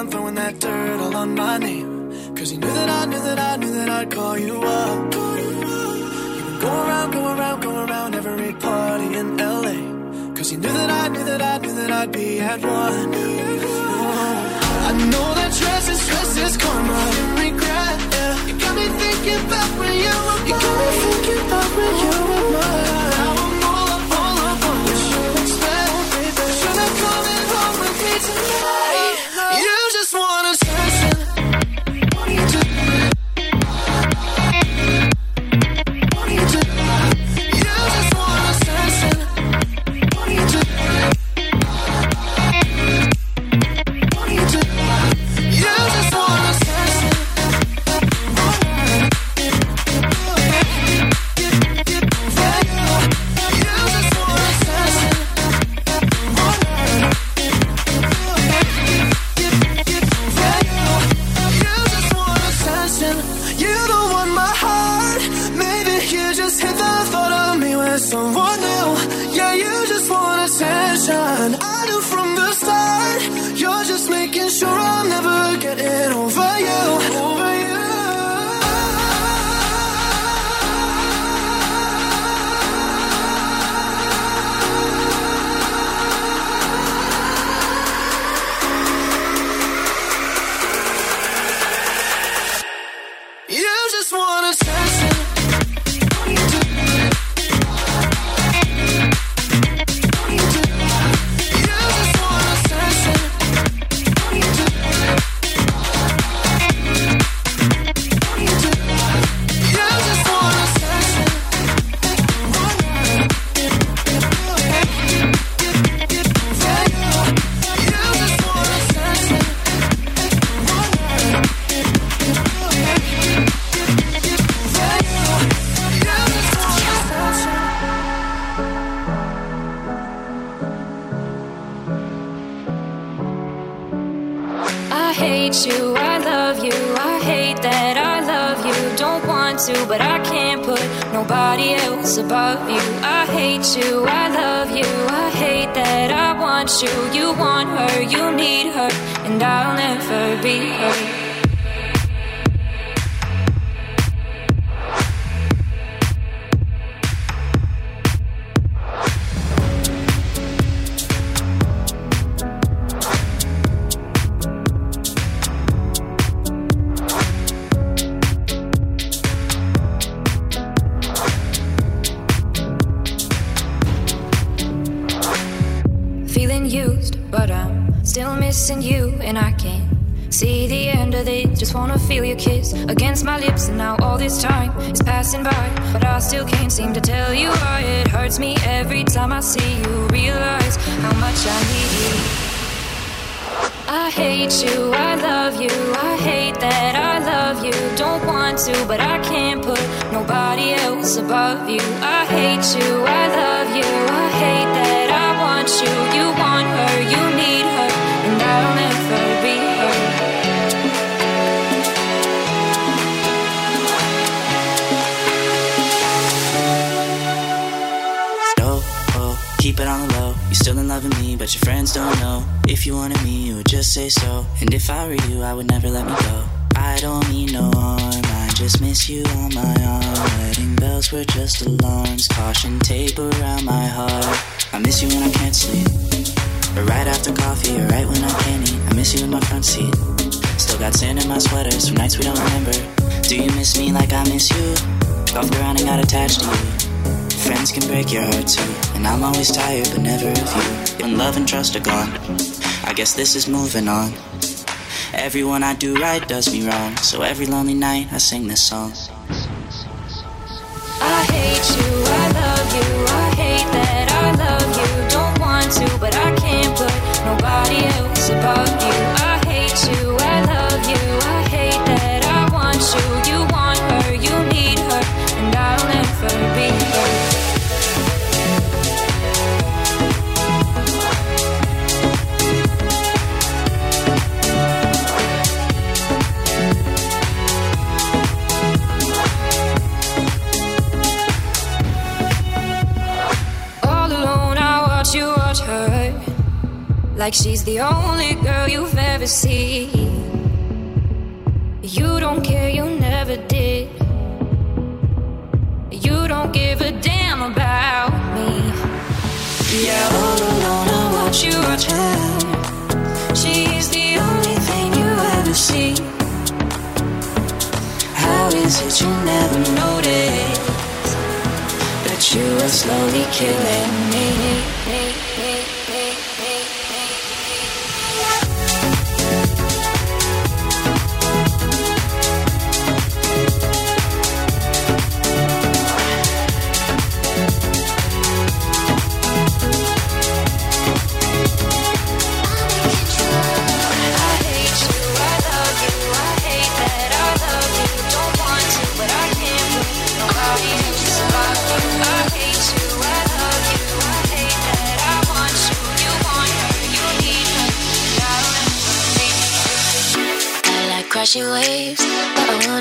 around throwing that dirt all on my name. Cause you knew that I knew that I knew that I'd call you up. You've been going around, going around, going around every party in LA. Cause you knew that I knew that I knew that I'd be at one. I know that stress is stress is karma and regret. Yeah. You got me thinking about when you were mine. You got me thinking about when you were mine. And I can't see the end of this. Just wanna feel your kiss against my lips, and now all this time is passing by, but I still can't seem to tell you why it hurts me every time I see you. Realize how much I need you. I hate you, I love you, I hate that I love you. Don't want to, but I can't put nobody else above you. I hate you, I love you, I hate that I want you. You want her, you still in love with me, but your friends don't know. If you wanted me, you would just say so. And if I were you, I would never let me go. I don't mean no harm, I just miss you on my arm. Wedding bells were just alarms, caution tape around my heart. I miss you when I can't sleep, or right after coffee, or right when I can't eat. I miss you in my front seat. Still got sand in my sweaters from nights we don't remember. Do you miss me like I miss you? Golfed around and got attached to you. Friends can break your heart too, and I'm always tired, but never of you. When love and trust are gone, I guess this is moving on. Everyone I do right does me wrong, so every lonely night I sing this song. I hate you, I love you, I hate that I love you. Don't want to, but I can't put nobody else above you. like she's the only girl you've ever seen. You don't care, you never did. You don't give a damn about me. Yeah, all alone, I watch you watch her. She's the only thing you ever see. How is it you never noticed that you are slowly killing me?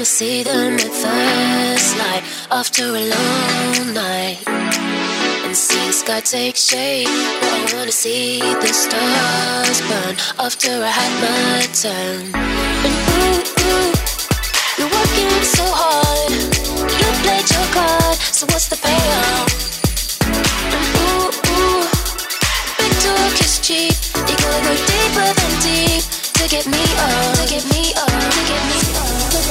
see them at first light after a long night. And see the sky take shape. I wanna see the stars burn after I had my turn. And ooh, ooh, you're working so hard. You played your card, so what's the payoff? And ooh, ooh, big talk is cheap. You gotta go deeper than deep to get me up, to get me up.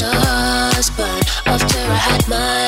stars burn after I had mine.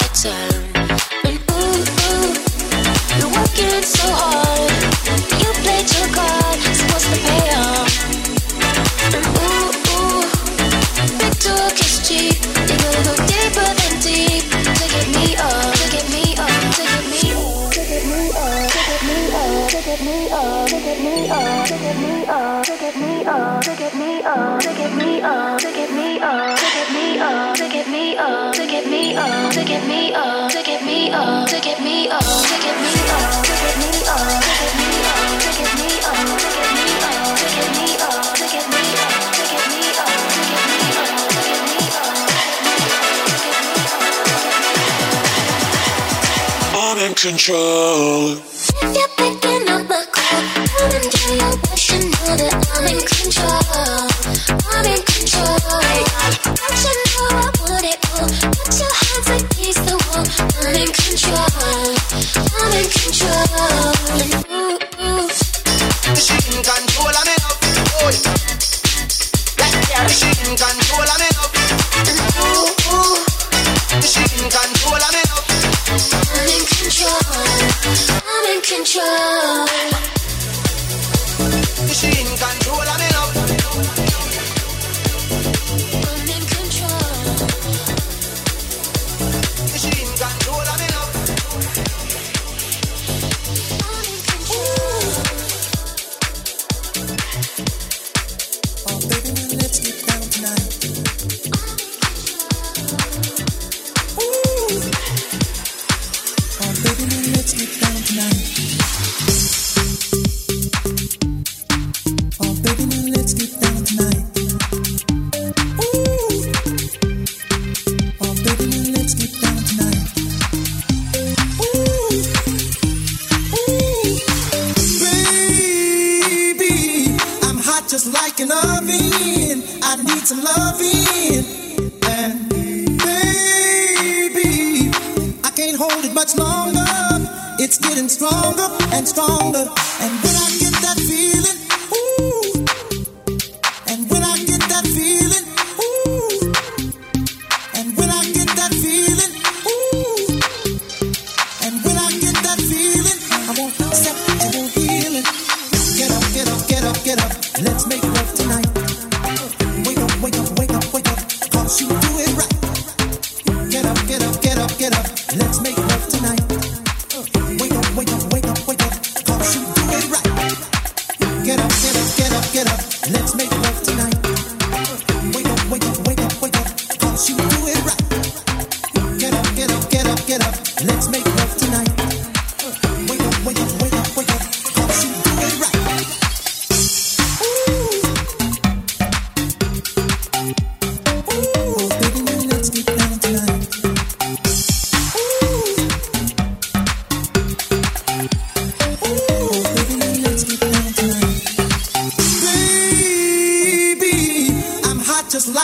control.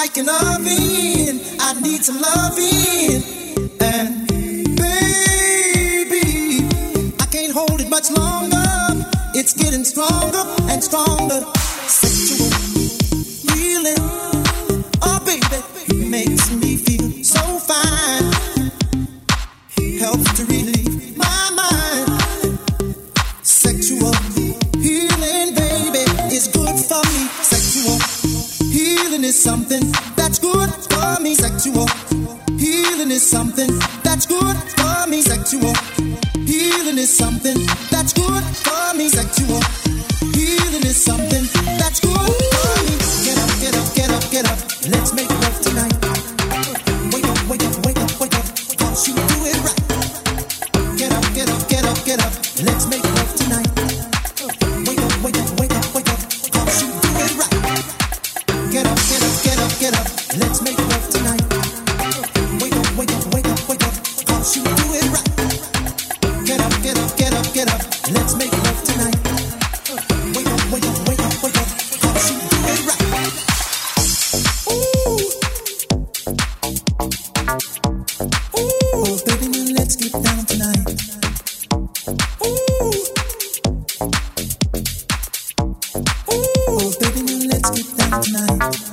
like an oven. I need some loving. And baby, I can't hold it much longer. It's getting stronger and stronger. tonight.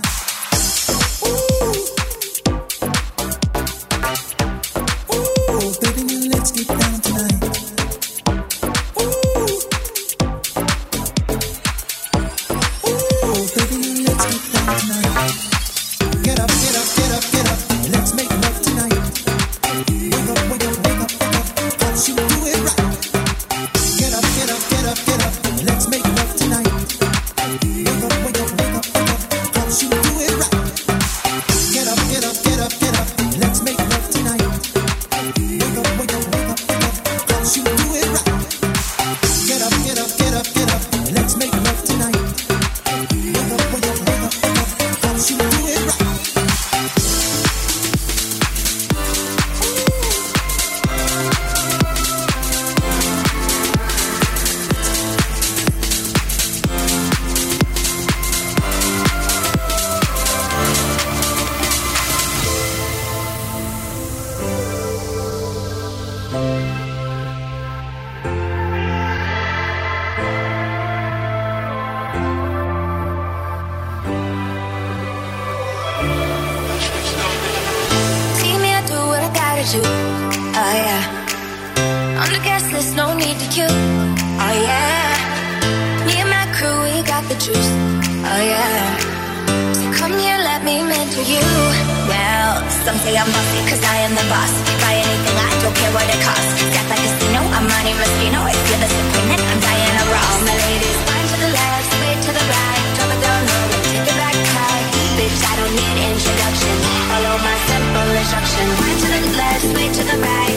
Some say I'm bossy, cause I am the boss. Buy anything, I don't care what it costs. Got like a casino, I'm Monte Moschino. If you're disappointed, I'm Diana Ross. All my ladies, wind to the left, sway to the right. Drop a down low, take it back high. Bitch, I don't need introduction. Follow my simple instruction. Wind to the left, sway to the right.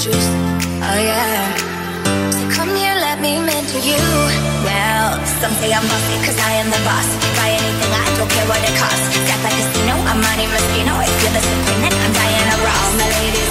truth. Oh yeah. So come here, let me mentor you. Well, someday I'm bossy, cause I am the boss. Buy anything, I don't care what it costs. Act like a casino, I'm Monte Moschino. If you're the supreme, then I'm Diana Ross. My ladies,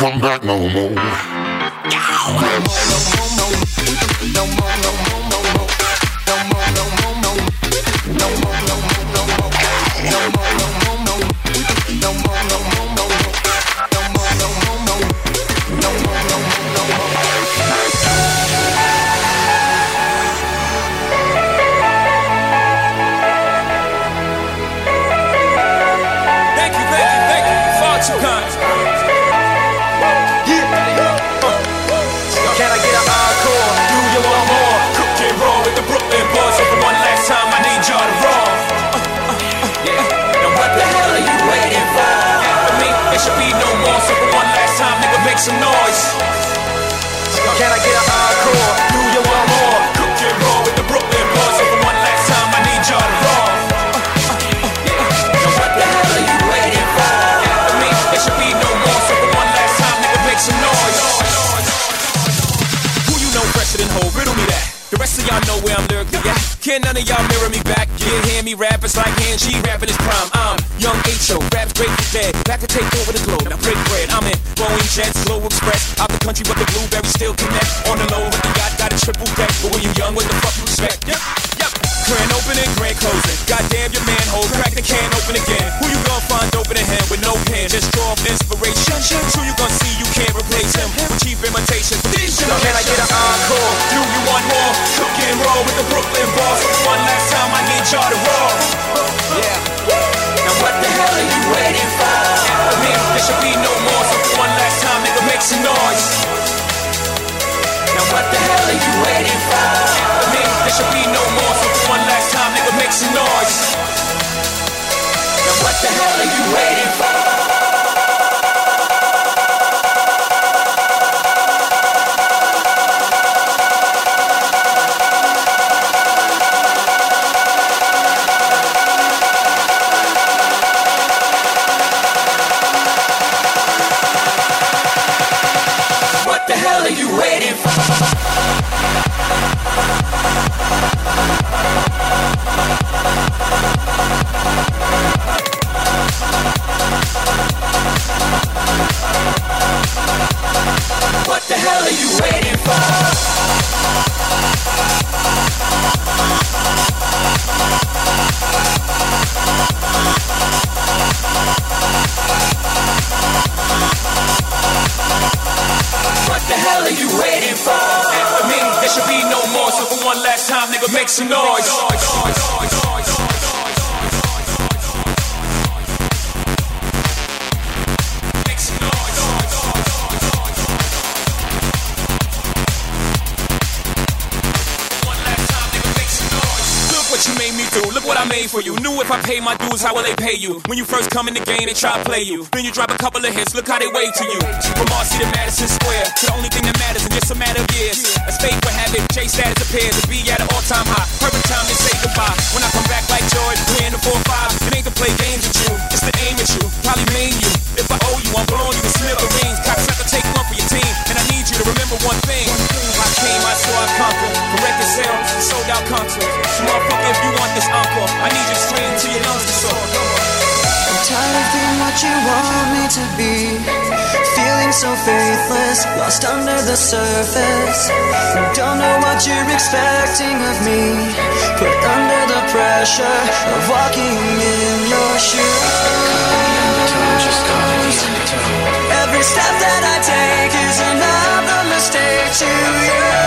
come back no more. pen. Just draw inspiration. True, you gonna see you can't replace him with cheap imitations. Now can I get an encore? Do you want more? Cook and roll with the Brooklyn boss. One last time, I need y'all to roll. Yeah. Now what the hell are you waiting for? After me, there should be no more. So one last time, nigga, make some noise. Now what the hell are you waiting for? After me, there should be no more. So one last time, nigga, make some noise. Now what the hell are you waiting for? What the hell are you waiting for? Some noise. Made for you. Knew if I pay my dues, how will they pay you? When you first come in the game, they try to play you. Then you drop a couple of hits, look how they wait to you. From Marcy to Madison Square, to the only thing that matters is just a matter of years. As fate would have it, Jay status appears to be at an all time high. Time to say goodbye. When I come back like we in the 4 5. It ain't to play games with you, it's to aim at you. Probably main you. If I owe you, I'm blowing you to smithereens. Take one for your team. And I need you to remember one thing. I came, I saw, I conquered. Record sales, sold out concerts. So motherfucker, if you want this encore, I need you to scream your lungs soar. I'm tired of being what you want me to be. Feeling so faithless, lost under the surface. Don't know what you're expecting of me. Put under the pressure of walking in your shoes. Every step that I take is another mistake to you.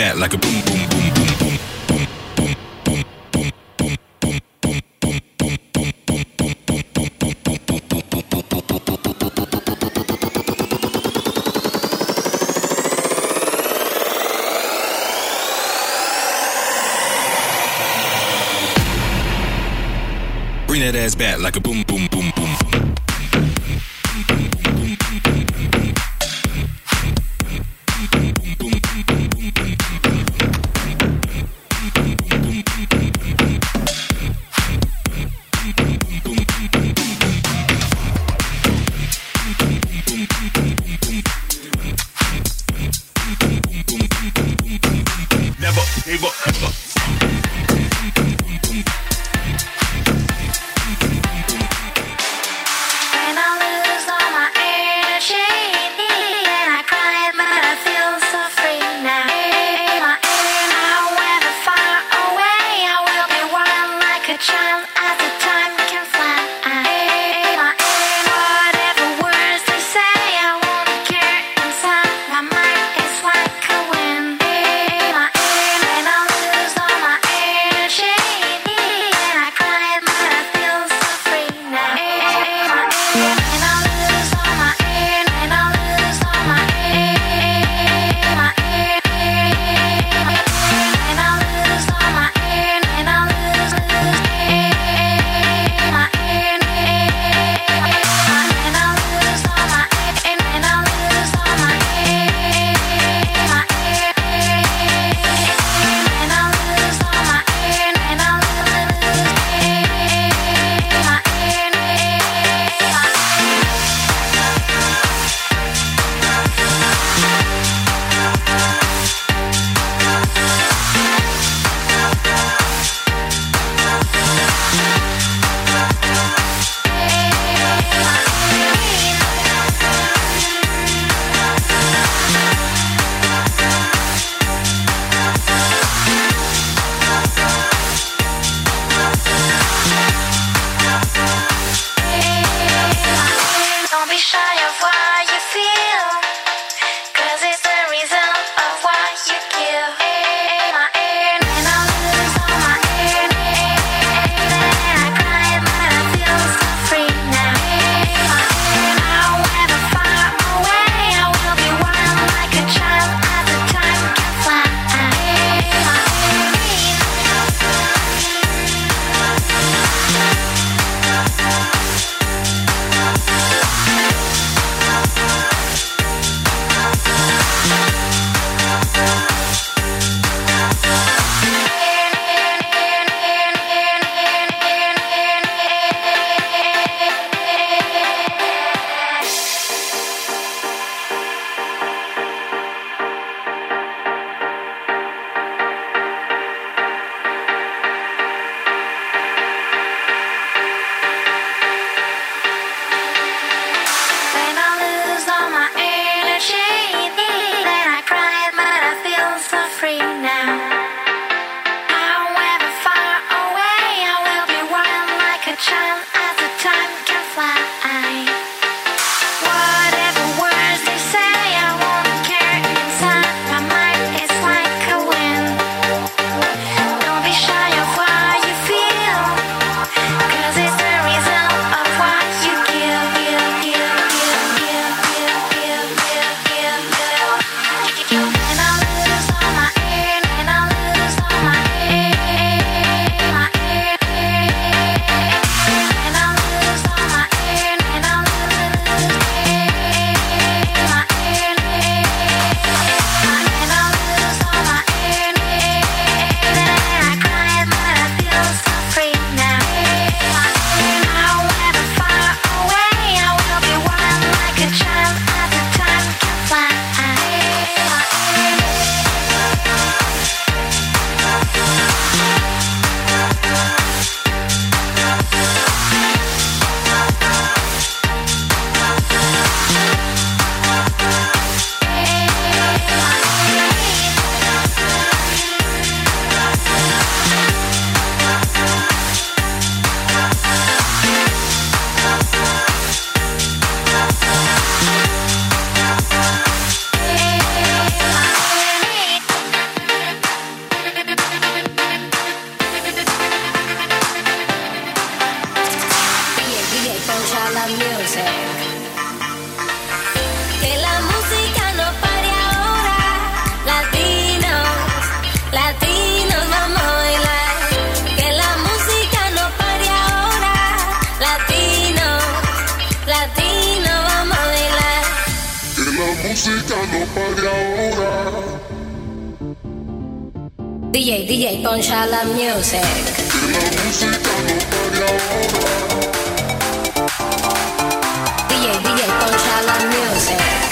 Back like a Gave up, DJ DJ Poncha la music. DJ DJ Poncha la music.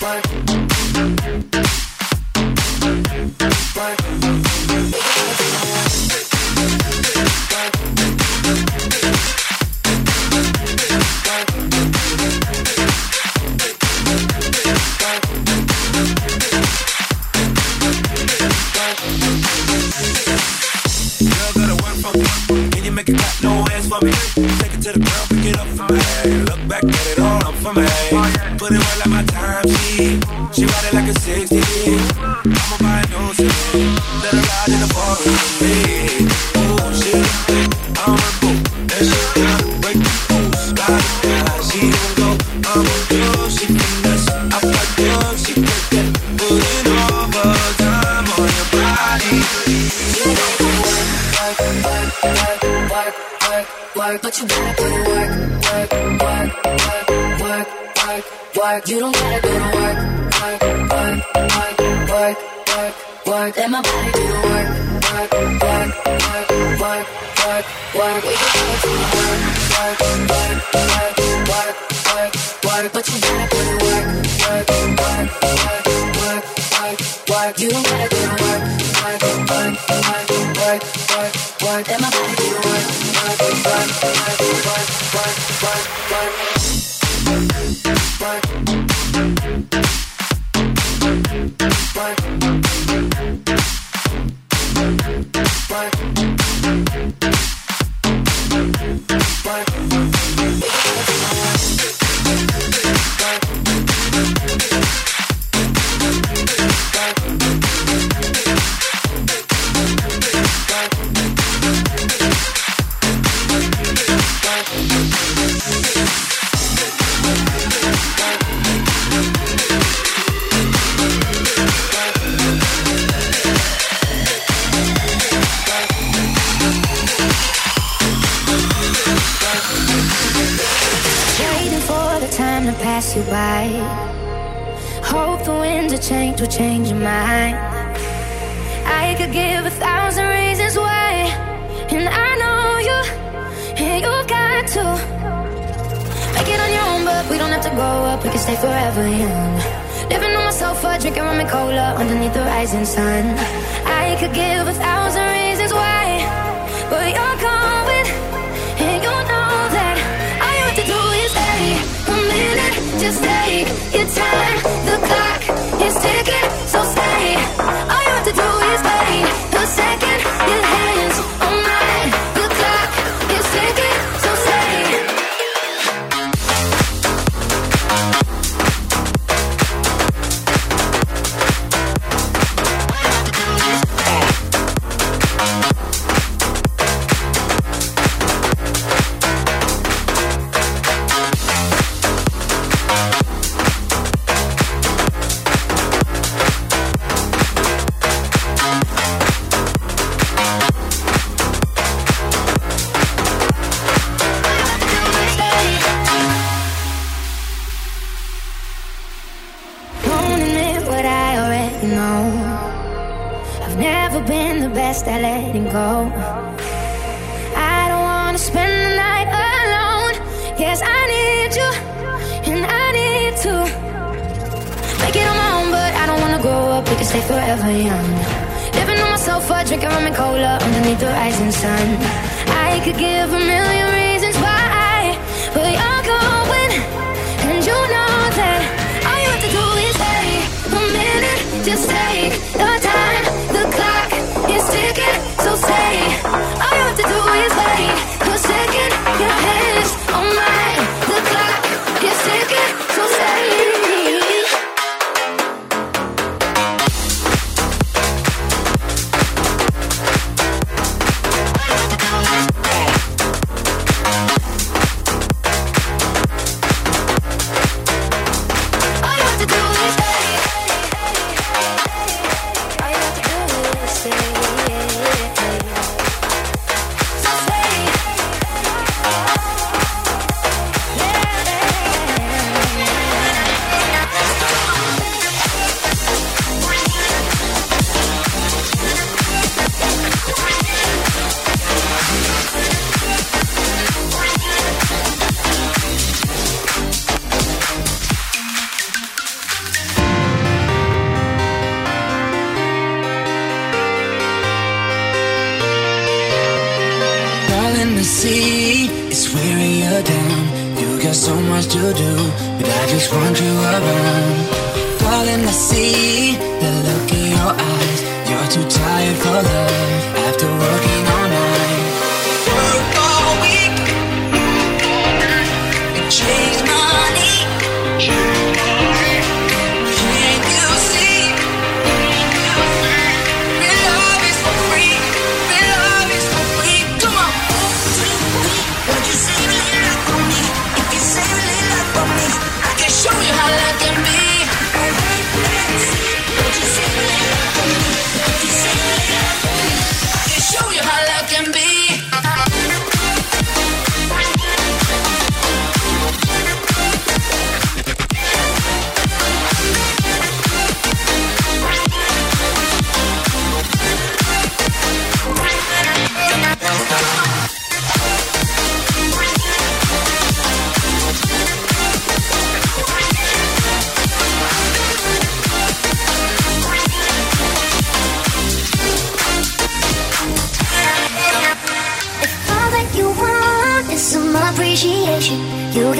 work.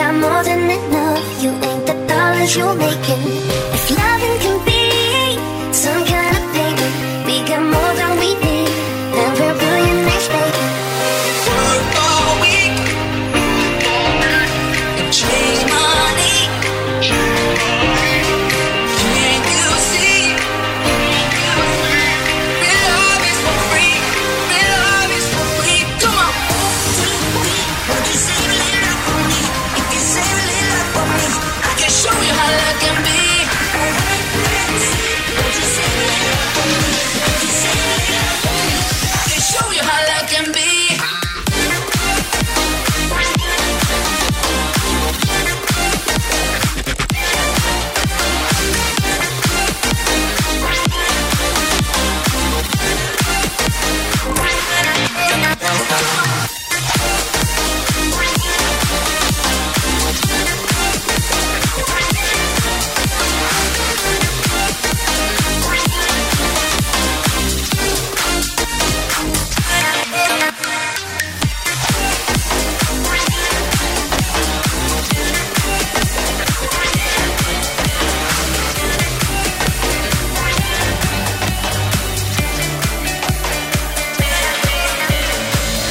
I'm more than enough. You ain't the dollars you're making If loving can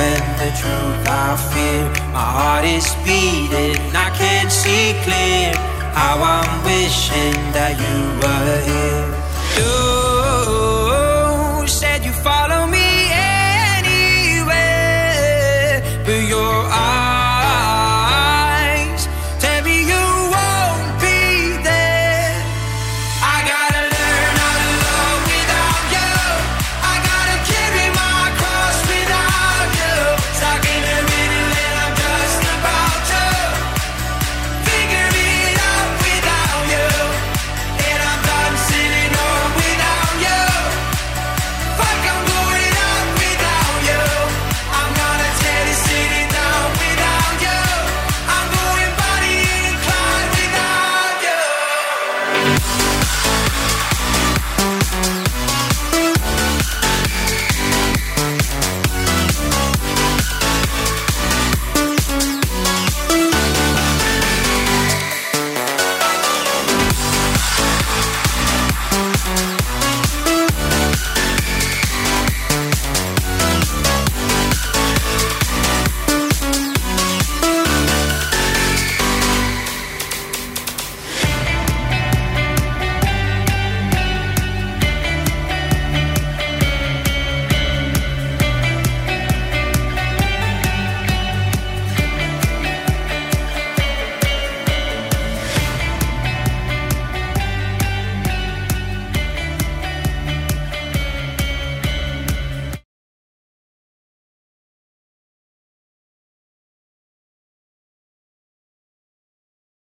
when the truth I fear. My heart is beating, I can't see clear. How I'm wishing that you were here. You said you follow me anywhere, but your eyes.